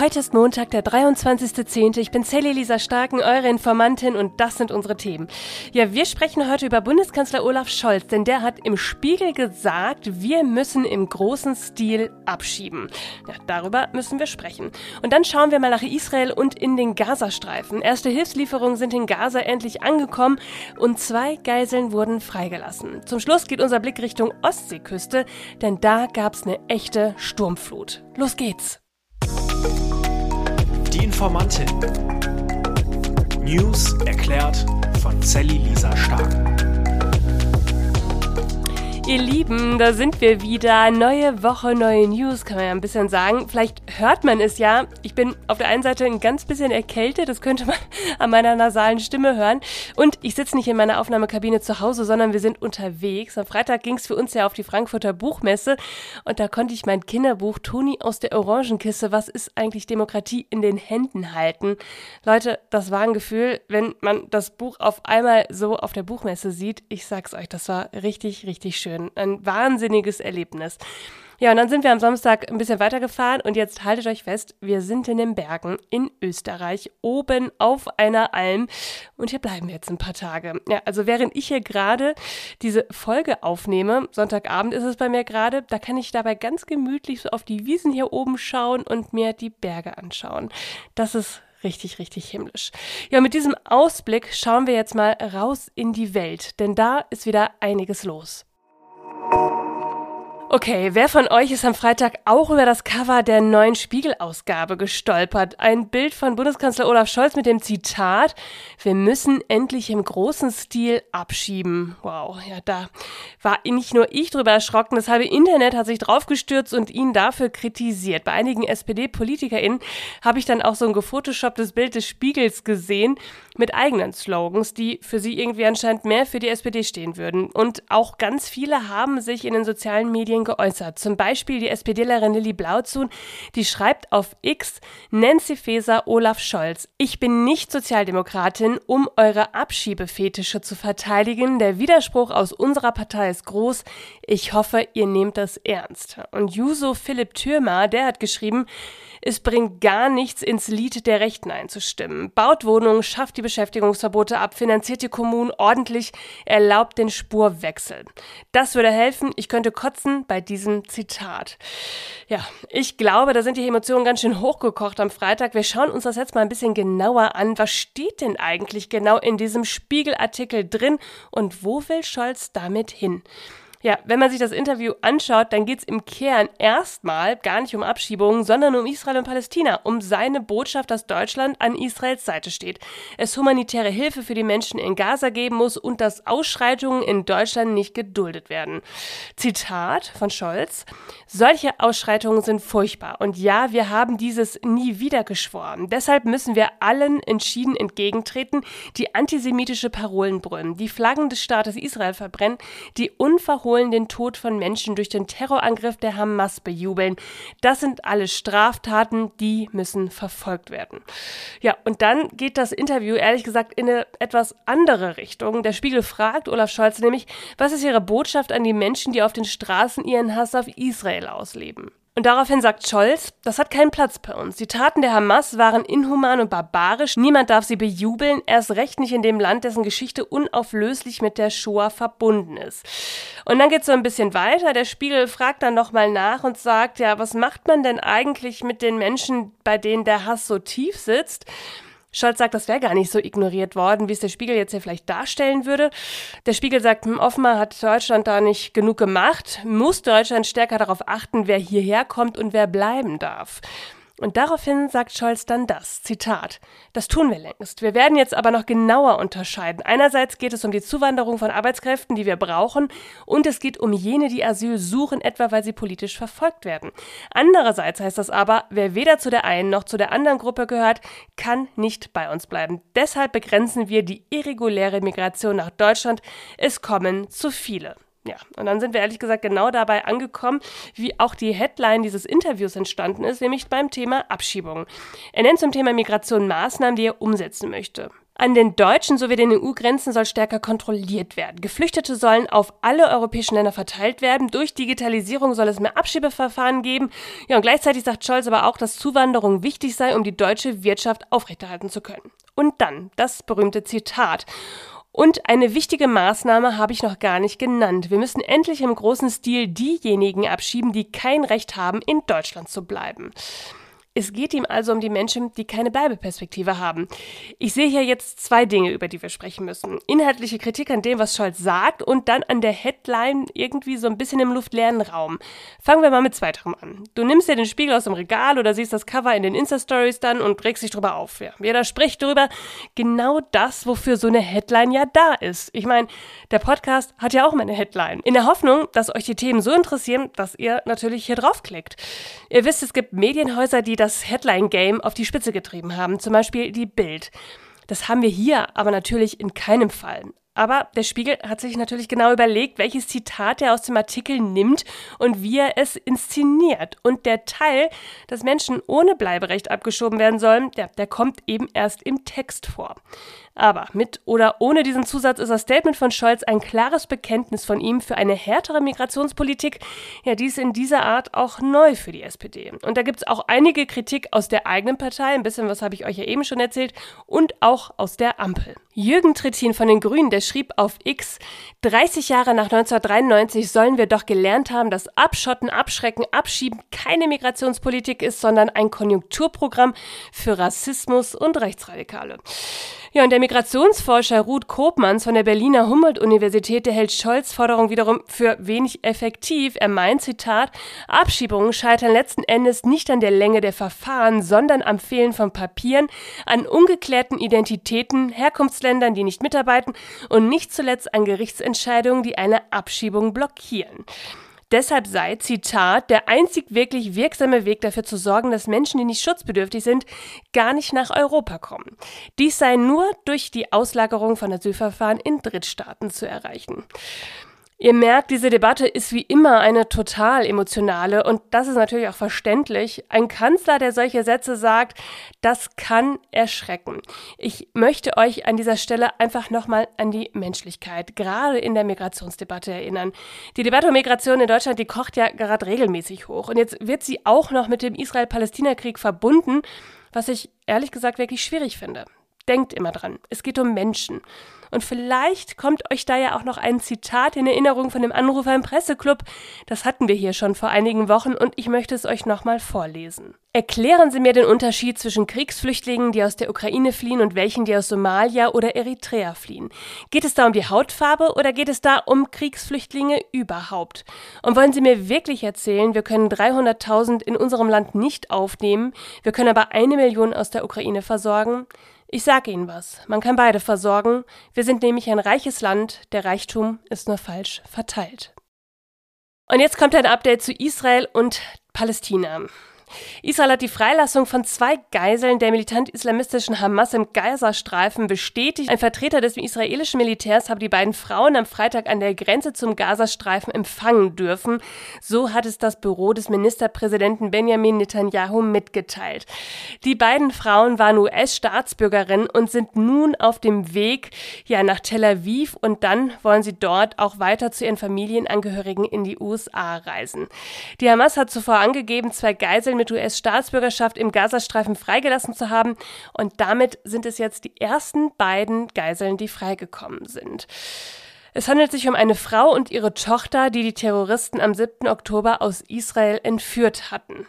Heute ist Montag, der 23.10. Ich bin Sally Lisa Starken, eure Informantin und das sind unsere Themen. Ja, wir sprechen heute über Bundeskanzler Olaf Scholz, denn der hat im Spiegel gesagt, wir müssen im großen Stil abschieben. Ja, darüber müssen wir sprechen. Und dann schauen wir mal nach Israel und in den Gazastreifen. Erste Hilfslieferungen sind in Gaza endlich angekommen und zwei Geiseln wurden freigelassen. Zum Schluss geht unser Blick Richtung Ostseeküste, denn da gab's eine echte Sturmflut. Los geht's! Die Informantin. News erklärt von Sally Lisa Stark. Ihr Lieben, da sind wir wieder. Neue Woche, neue News, kann man ja ein bisschen sagen. Vielleicht hört man es ja. Ich bin auf der einen Seite ein ganz bisschen erkältet, das könnte man an meiner nasalen Stimme hören. Und ich sitze nicht in meiner Aufnahmekabine zu Hause, sondern wir sind unterwegs. Am Freitag ging es für uns ja auf die Frankfurter Buchmesse und da konnte ich mein Kinderbuch Toni aus der Orangenkiste, was ist eigentlich Demokratie, in den Händen halten. Leute, das war ein Gefühl, wenn man das Buch auf einmal so auf der Buchmesse sieht. Ich sag's euch, das war richtig, richtig schön schön. Ein wahnsinniges Erlebnis. Ja, und dann sind wir am Samstag ein bisschen weitergefahren und jetzt haltet euch fest, wir sind in den Bergen in Österreich, oben auf einer Alm und hier bleiben wir jetzt ein paar Tage. Ja, also während ich hier gerade diese Folge aufnehme, Sonntagabend ist es bei mir gerade, da kann ich dabei ganz gemütlich so auf die Wiesen hier oben schauen und mir die Berge anschauen. Das ist richtig, richtig himmlisch. Ja, mit diesem Ausblick schauen wir jetzt mal raus in die Welt, denn da ist wieder einiges los. Thank you. Okay, wer von euch ist am Freitag auch über das Cover der neuen Spiegel-Ausgabe gestolpert? Ein Bild von Bundeskanzler Olaf Scholz mit dem Zitat, wir müssen endlich im großen Stil abschieben. Wow, ja, da war nicht nur ich drüber erschrocken, das halbe Internet hat sich draufgestürzt und ihn dafür kritisiert. Bei einigen SPD-PolitikerInnen habe ich dann auch so ein gefotoshopptes Bild des Spiegels gesehen mit eigenen Slogans, die für sie irgendwie anscheinend mehr für die SPD stehen würden. Und auch ganz viele haben sich in den sozialen Medien Medien geäußert. Zum Beispiel die SPDlerin Lilly Blauzun, die schreibt auf X, Nancy Faeser, Olaf Scholz, ich bin nicht Sozialdemokratin, um eure Abschiebefetische zu verteidigen. Der Widerspruch aus unserer Partei ist groß. Ich hoffe, ihr nehmt das ernst. Und Juso Philipp Thürmer, der hat geschrieben, es bringt gar nichts, ins Lied der Rechten einzustimmen. Baut Wohnungen, schafft die Beschäftigungsverbote ab, finanziert die Kommunen ordentlich, erlaubt den Spurwechsel. Das würde helfen. Ich könnte kotzen bei diesem Zitat. Ja, ich glaube, da sind die Emotionen ganz schön hochgekocht am Freitag. Wir schauen uns das jetzt mal ein bisschen genauer an. Was steht denn eigentlich genau in diesem Spiegelartikel drin und wo will Scholz damit hin? Ja, wenn man sich das Interview anschaut, dann geht es im Kern erstmal gar nicht um Abschiebungen, sondern um Israel und Palästina, um seine Botschaft, dass Deutschland an Israels Seite steht. Es humanitäre Hilfe für die Menschen in Gaza geben muss und dass Ausschreitungen in Deutschland nicht geduldet werden. Zitat von Scholz. Solche Ausschreitungen sind furchtbar und ja, wir haben dieses nie wieder geschworen. Deshalb müssen wir allen entschieden entgegentreten, die antisemitische Parolen brüllen, die Flaggen des Staates Israel verbrennen, die unverhohlen wiederholen den Tod von Menschen durch den Terrorangriff der Hamas bejubeln. Das sind alles Straftaten, die müssen verfolgt werden. Ja, und dann geht das Interview ehrlich gesagt in eine etwas andere Richtung. Der Spiegel fragt Olaf Scholz nämlich, was ist ihre Botschaft an die Menschen, die auf den Straßen ihren Hass auf Israel ausleben? Und daraufhin sagt Scholz, das hat keinen Platz bei uns. Die Taten der Hamas waren inhuman und barbarisch. Niemand darf sie bejubeln, erst recht nicht in dem Land, dessen Geschichte unauflöslich mit der Shoah verbunden ist. Und dann geht es so ein bisschen weiter. Der Spiegel fragt dann nochmal nach und sagt, ja, was macht man denn eigentlich mit den Menschen, bei denen der Hass so tief sitzt? Scholz sagt, das wäre gar nicht so ignoriert worden, wie es der Spiegel jetzt hier vielleicht darstellen würde. Der Spiegel sagt, hm, offenbar hat Deutschland da nicht genug gemacht, muss Deutschland stärker darauf achten, wer hierher kommt und wer bleiben darf. Und daraufhin sagt Scholz dann das, Zitat, das tun wir längst. Wir werden jetzt aber noch genauer unterscheiden. Einerseits geht es um die Zuwanderung von Arbeitskräften, die wir brauchen, und es geht um jene, die Asyl suchen, etwa weil sie politisch verfolgt werden. Andererseits heißt das aber, wer weder zu der einen noch zu der anderen Gruppe gehört, kann nicht bei uns bleiben. Deshalb begrenzen wir die irreguläre Migration nach Deutschland. Es kommen zu viele. Ja, und dann sind wir ehrlich gesagt genau dabei angekommen, wie auch die Headline dieses Interviews entstanden ist, nämlich beim Thema Abschiebung. Er nennt zum Thema Migration Maßnahmen, die er umsetzen möchte. An den deutschen sowie den EU-Grenzen soll stärker kontrolliert werden. Geflüchtete sollen auf alle europäischen Länder verteilt werden. Durch Digitalisierung soll es mehr Abschiebeverfahren geben. Ja, und gleichzeitig sagt Scholz aber auch, dass Zuwanderung wichtig sei, um die deutsche Wirtschaft aufrechterhalten zu können. Und dann das berühmte Zitat. Und eine wichtige Maßnahme habe ich noch gar nicht genannt. Wir müssen endlich im großen Stil diejenigen abschieben, die kein Recht haben, in Deutschland zu bleiben. Es geht ihm also um die Menschen, die keine Bleibeperspektive haben. Ich sehe hier jetzt zwei Dinge, über die wir sprechen müssen. Inhaltliche Kritik an dem, was Scholz sagt und dann an der Headline irgendwie so ein bisschen im luftleeren Raum. Fangen wir mal mit zweiterem an. Du nimmst dir den Spiegel aus dem Regal oder siehst das Cover in den Insta-Stories dann und regst dich drüber auf. Ja, jeder spricht drüber. Genau das, wofür so eine Headline ja da ist. Ich meine, der Podcast hat ja auch mal eine Headline. In der Hoffnung, dass euch die Themen so interessieren, dass ihr natürlich hier draufklickt. Ihr wisst, es gibt Medienhäuser, die das das Headline-Game auf die Spitze getrieben haben, zum Beispiel die Bild. Das haben wir hier aber natürlich in keinem Fall. Aber der Spiegel hat sich natürlich genau überlegt, welches Zitat er aus dem Artikel nimmt und wie er es inszeniert. Und der Teil, dass Menschen ohne Bleiberecht abgeschoben werden sollen, der, der kommt eben erst im Text vor. Aber mit oder ohne diesen Zusatz ist das Statement von Scholz ein klares Bekenntnis von ihm für eine härtere Migrationspolitik. Ja, dies in dieser Art auch neu für die SPD. Und da gibt es auch einige Kritik aus der eigenen Partei, ein bisschen was habe ich euch ja eben schon erzählt, und auch aus der Ampel. Jürgen Trittin von den Grünen, der schrieb auf X, 30 Jahre nach 1993 sollen wir doch gelernt haben, dass Abschotten, Abschrecken, Abschieben keine Migrationspolitik ist, sondern ein Konjunkturprogramm für Rassismus und Rechtsradikale. Ja, und der Migrationsforscher Ruth Kopmanns von der Berliner Humboldt-Universität, der hält Scholz Forderung wiederum für wenig effektiv. Er meint, Zitat, Abschiebungen scheitern letzten Endes nicht an der Länge der Verfahren, sondern am Fehlen von Papieren, an ungeklärten Identitäten, Herkunftsländern, die nicht mitarbeiten und nicht zuletzt an Gerichtsentscheidungen, die eine Abschiebung blockieren. Deshalb sei, Zitat, der einzig wirklich wirksame Weg dafür zu sorgen, dass Menschen, die nicht schutzbedürftig sind, gar nicht nach Europa kommen. Dies sei nur durch die Auslagerung von Asylverfahren in Drittstaaten zu erreichen. Ihr merkt, diese Debatte ist wie immer eine total emotionale und das ist natürlich auch verständlich. Ein Kanzler, der solche Sätze sagt, das kann erschrecken. Ich möchte euch an dieser Stelle einfach nochmal an die Menschlichkeit, gerade in der Migrationsdebatte erinnern. Die Debatte um Migration in Deutschland, die kocht ja gerade regelmäßig hoch und jetzt wird sie auch noch mit dem Israel-Palästina-Krieg verbunden, was ich ehrlich gesagt wirklich schwierig finde. Denkt immer dran, es geht um Menschen. Und vielleicht kommt euch da ja auch noch ein Zitat in Erinnerung von dem Anrufer im Presseclub. Das hatten wir hier schon vor einigen Wochen und ich möchte es euch nochmal vorlesen. Erklären Sie mir den Unterschied zwischen Kriegsflüchtlingen, die aus der Ukraine fliehen und welchen, die aus Somalia oder Eritrea fliehen. Geht es da um die Hautfarbe oder geht es da um Kriegsflüchtlinge überhaupt? Und wollen Sie mir wirklich erzählen, wir können 300.000 in unserem Land nicht aufnehmen, wir können aber eine Million aus der Ukraine versorgen? Ich sage Ihnen was, man kann beide versorgen, wir sind nämlich ein reiches Land, der Reichtum ist nur falsch verteilt. Und jetzt kommt ein Update zu Israel und Palästina. Israel hat die Freilassung von zwei Geiseln der militant-islamistischen Hamas im Gazastreifen bestätigt. Ein Vertreter des israelischen Militärs habe die beiden Frauen am Freitag an der Grenze zum Gazastreifen empfangen dürfen. So hat es das Büro des Ministerpräsidenten Benjamin Netanyahu mitgeteilt. Die beiden Frauen waren US-Staatsbürgerinnen und sind nun auf dem Weg ja, nach Tel Aviv und dann wollen sie dort auch weiter zu ihren Familienangehörigen in die USA reisen. Die Hamas hat zuvor angegeben, zwei Geiseln mit US-Staatsbürgerschaft im Gazastreifen freigelassen zu haben. Und damit sind es jetzt die ersten beiden Geiseln, die freigekommen sind. Es handelt sich um eine Frau und ihre Tochter, die die Terroristen am 7. Oktober aus Israel entführt hatten.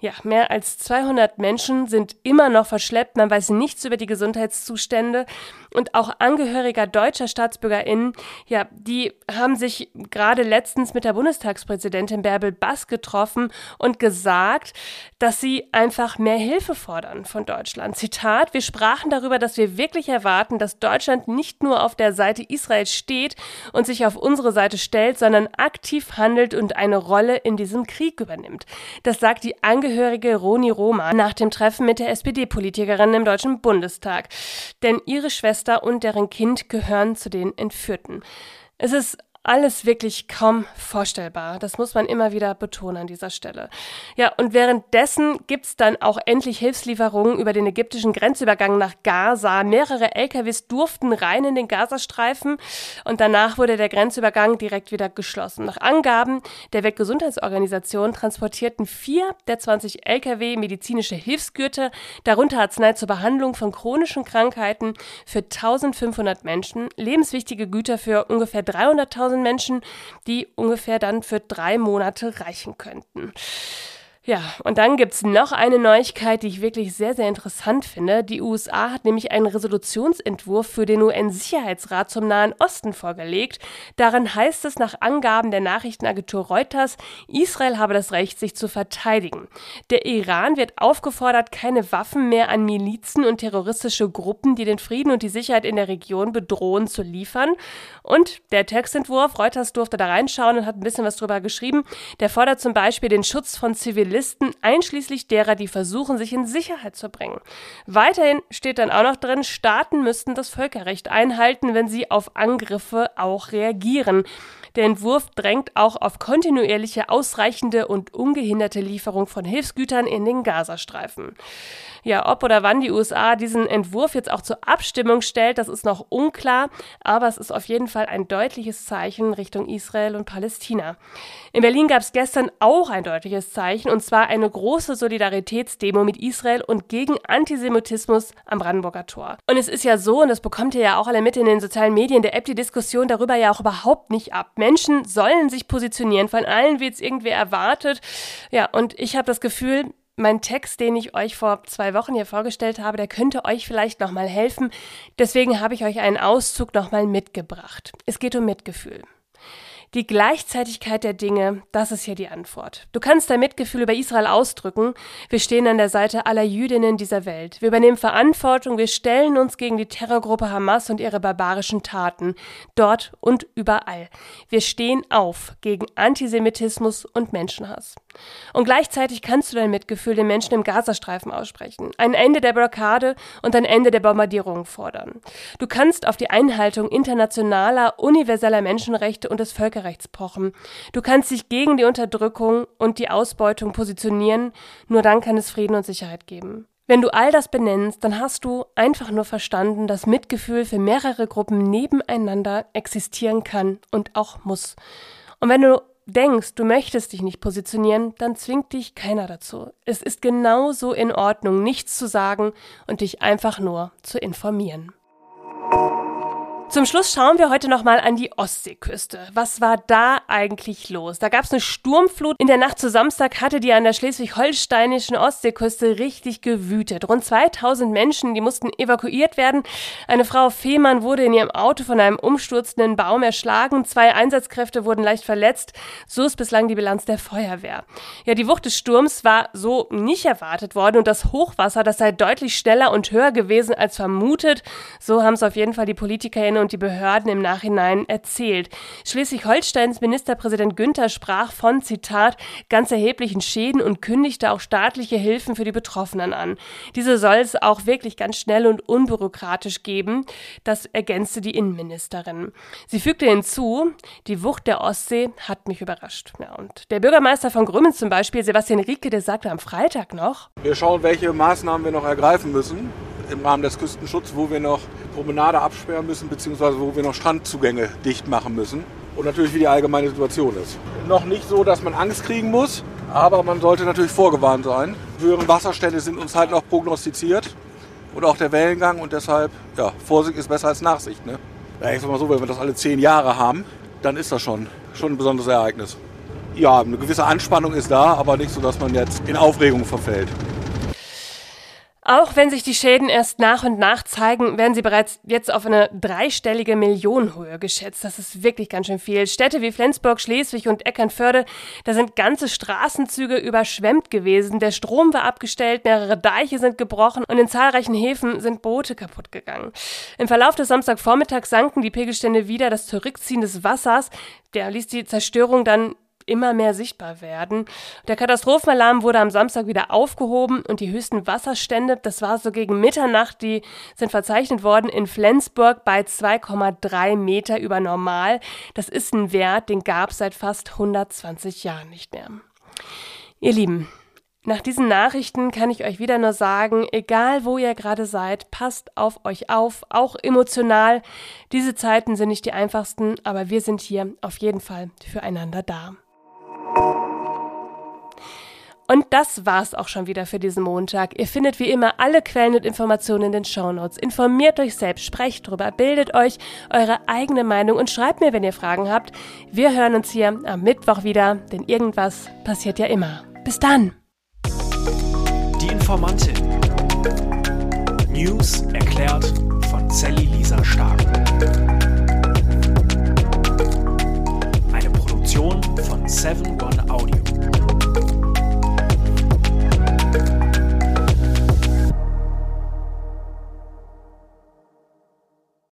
Ja, mehr als 200 Menschen sind immer noch verschleppt. Man weiß nichts über die Gesundheitszustände. Und auch Angehöriger deutscher StaatsbürgerInnen, ja, die haben sich gerade letztens mit der Bundestagspräsidentin Bärbel Bass getroffen und gesagt, dass sie einfach mehr Hilfe fordern von Deutschland. Zitat, wir sprachen darüber, dass wir wirklich erwarten, dass Deutschland nicht nur auf der Seite Israels steht und sich auf unsere Seite stellt, sondern aktiv handelt und eine Rolle in diesem Krieg übernimmt. Das sagt die Angehörige Roni Roma nach dem Treffen mit der SPD-Politikerin im Deutschen Bundestag. Denn ihre Schwester und deren Kind gehören zu den Entführten. Es ist alles wirklich kaum vorstellbar. Das muss man immer wieder betonen an dieser Stelle. Ja, und währenddessen gibt's dann auch endlich Hilfslieferungen über den ägyptischen Grenzübergang nach Gaza. Mehrere LKWs durften rein in den Gazastreifen und danach wurde der Grenzübergang direkt wieder geschlossen. Nach Angaben der Weltgesundheitsorganisation transportierten vier der 20 LKW medizinische Hilfsgüter, darunter Arznei zur Behandlung von chronischen Krankheiten für 1500 Menschen, lebenswichtige Güter für ungefähr 300.000 Menschen, die ungefähr dann für drei Monate reichen könnten. Ja, und dann gibt's noch eine Neuigkeit, die ich wirklich sehr, sehr interessant finde. Die USA hat nämlich einen Resolutionsentwurf für den UN-Sicherheitsrat zum Nahen Osten vorgelegt. Darin heißt es nach Angaben der Nachrichtenagentur Reuters, Israel habe das Recht, sich zu verteidigen. Der Iran wird aufgefordert, keine Waffen mehr an Milizen und terroristische Gruppen, die den Frieden und die Sicherheit in der Region bedrohen, zu liefern. Und der Textentwurf, Reuters durfte da reinschauen und hat ein bisschen was drüber geschrieben, der fordert zum Beispiel den Schutz von Zivilisten Zivilisten, einschließlich derer, die versuchen, sich in Sicherheit zu bringen. Weiterhin steht dann auch noch drin, Staaten müssten das Völkerrecht einhalten, wenn sie auf Angriffe auch reagieren. Der Entwurf drängt auch auf kontinuierliche, ausreichende und ungehinderte Lieferung von Hilfsgütern in den Gazastreifen. Ja, ob oder wann die USA diesen Entwurf jetzt auch zur Abstimmung stellt, das ist noch unklar, aber es ist auf jeden Fall ein deutliches Zeichen Richtung Israel und Palästina. In Berlin gab es gestern auch ein deutliches Zeichen, und zwar eine große Solidaritätsdemo mit Israel und gegen Antisemitismus am Brandenburger Tor. Und es ist ja so, und das bekommt ihr ja auch alle mit in den sozialen Medien, der App die Diskussion darüber ja auch überhaupt nicht ab. Menschen sollen sich positionieren, von allen wird es irgendwer erwartet. Ja, und ich habe das Gefühl, mein Text, den ich euch vor zwei Wochen hier vorgestellt habe, der könnte euch vielleicht nochmal helfen. Deswegen habe ich euch einen Auszug nochmal mitgebracht. Es geht um Mitgefühl. Die Gleichzeitigkeit der Dinge, das ist hier die Antwort. Du kannst dein Mitgefühl über Israel ausdrücken. Wir stehen an der Seite aller Jüdinnen dieser Welt. Wir übernehmen Verantwortung. Wir stellen uns gegen die Terrorgruppe Hamas und ihre barbarischen Taten. Dort und überall. Wir stehen auf gegen Antisemitismus und Menschenhass. Und gleichzeitig kannst du dein Mitgefühl den Menschen im Gazastreifen aussprechen. Ein Ende der Blockade und ein Ende der Bombardierungen fordern. Du kannst auf die Einhaltung internationaler, universeller Menschenrechte und des Völkerrechts Völkerrechts pochen. Du kannst dich gegen die Unterdrückung und die Ausbeutung positionieren, nur dann kann es Frieden und Sicherheit geben. Wenn du all das benennst, dann hast du einfach nur verstanden, dass Mitgefühl für mehrere Gruppen nebeneinander existieren kann und auch muss. Und wenn du denkst, du möchtest dich nicht positionieren, dann zwingt dich keiner dazu. Es ist genauso in Ordnung, nichts zu sagen und dich einfach nur zu informieren. Zum Schluss schauen wir heute nochmal an die Ostseeküste. Was war da eigentlich los? Da gab es eine Sturmflut. In der Nacht zu Samstag hatte die an der schleswig-holsteinischen Ostseeküste richtig gewütet. Rund 2000 Menschen, die mussten evakuiert werden. Eine Frau Fehmarn wurde in ihrem Auto von einem umsturzenden Baum erschlagen. Zwei Einsatzkräfte wurden leicht verletzt. So ist bislang die Bilanz der Feuerwehr. Ja, die Wucht des Sturms war so nicht erwartet worden und das Hochwasser, das sei deutlich schneller und höher gewesen als vermutet. So haben es auf jeden Fall die PolitikerInnen und die Behörden im Nachhinein erzählt. Schleswig-Holsteins Ministerpräsident Günther sprach von, Zitat, ganz erheblichen Schäden und kündigte auch staatliche Hilfen für die Betroffenen an. Diese soll es auch wirklich ganz schnell und unbürokratisch geben. Das ergänzte die Innenministerin. Sie fügte hinzu, die Wucht der Ostsee hat mich überrascht. Ja, und der Bürgermeister von Grümmen zum Beispiel, Sebastian Rieke, der sagte am Freitag noch, wir schauen, welche Maßnahmen wir noch ergreifen müssen im Rahmen des Küstenschutzes, wo wir noch Promenade absperren müssen, beziehungsweise wo wir noch Strandzugänge dicht machen müssen. Und natürlich, wie die allgemeine Situation ist. Noch nicht so, dass man Angst kriegen muss, aber man sollte natürlich vorgewarnt sein. Höhere Wasserstände sind uns halt noch prognostiziert und auch der Wellengang und deshalb, ja, Vorsicht ist besser als Nachsicht. Ne? Ja, ich sag mal so, wenn wir das alle zehn Jahre haben, dann ist das schon, schon ein besonderes Ereignis. Ja, eine gewisse Anspannung ist da, aber nicht so, dass man jetzt in Aufregung verfällt. Auch wenn sich die Schäden erst nach und nach zeigen, werden sie bereits jetzt auf eine dreistellige Millionenhöhe geschätzt. Das ist wirklich ganz schön viel. Städte wie Flensburg, Schleswig und Eckernförde, da sind ganze Straßenzüge überschwemmt gewesen. Der Strom war abgestellt, mehrere Deiche sind gebrochen und in zahlreichen Häfen sind Boote kaputt gegangen. Im Verlauf des Samstagvormittags sanken die Pegelstände wieder. Das Zurückziehen des Wassers, der ließ die Zerstörung dann immer mehr sichtbar werden. Der Katastrophenalarm wurde am Samstag wieder aufgehoben und die höchsten Wasserstände, das war so gegen Mitternacht, die sind verzeichnet worden in Flensburg bei 2,3 Meter über normal. Das ist ein Wert, den gab es seit fast 120 Jahren nicht mehr. Ihr Lieben, nach diesen Nachrichten kann ich euch wieder nur sagen, egal wo ihr gerade seid, passt auf euch auf, auch emotional. Diese Zeiten sind nicht die einfachsten, aber wir sind hier auf jeden Fall füreinander da. Und das war's auch schon wieder für diesen Montag. Ihr findet wie immer alle Quellen und Informationen in den Shownotes. Informiert euch selbst, sprecht drüber, bildet euch eure eigene Meinung und schreibt mir, wenn ihr Fragen habt. Wir hören uns hier am Mittwoch wieder, denn irgendwas passiert ja immer. Bis dann! Die Informantin. News erklärt von Sally Lisa Stark. Eine Produktion von 7 One Audio.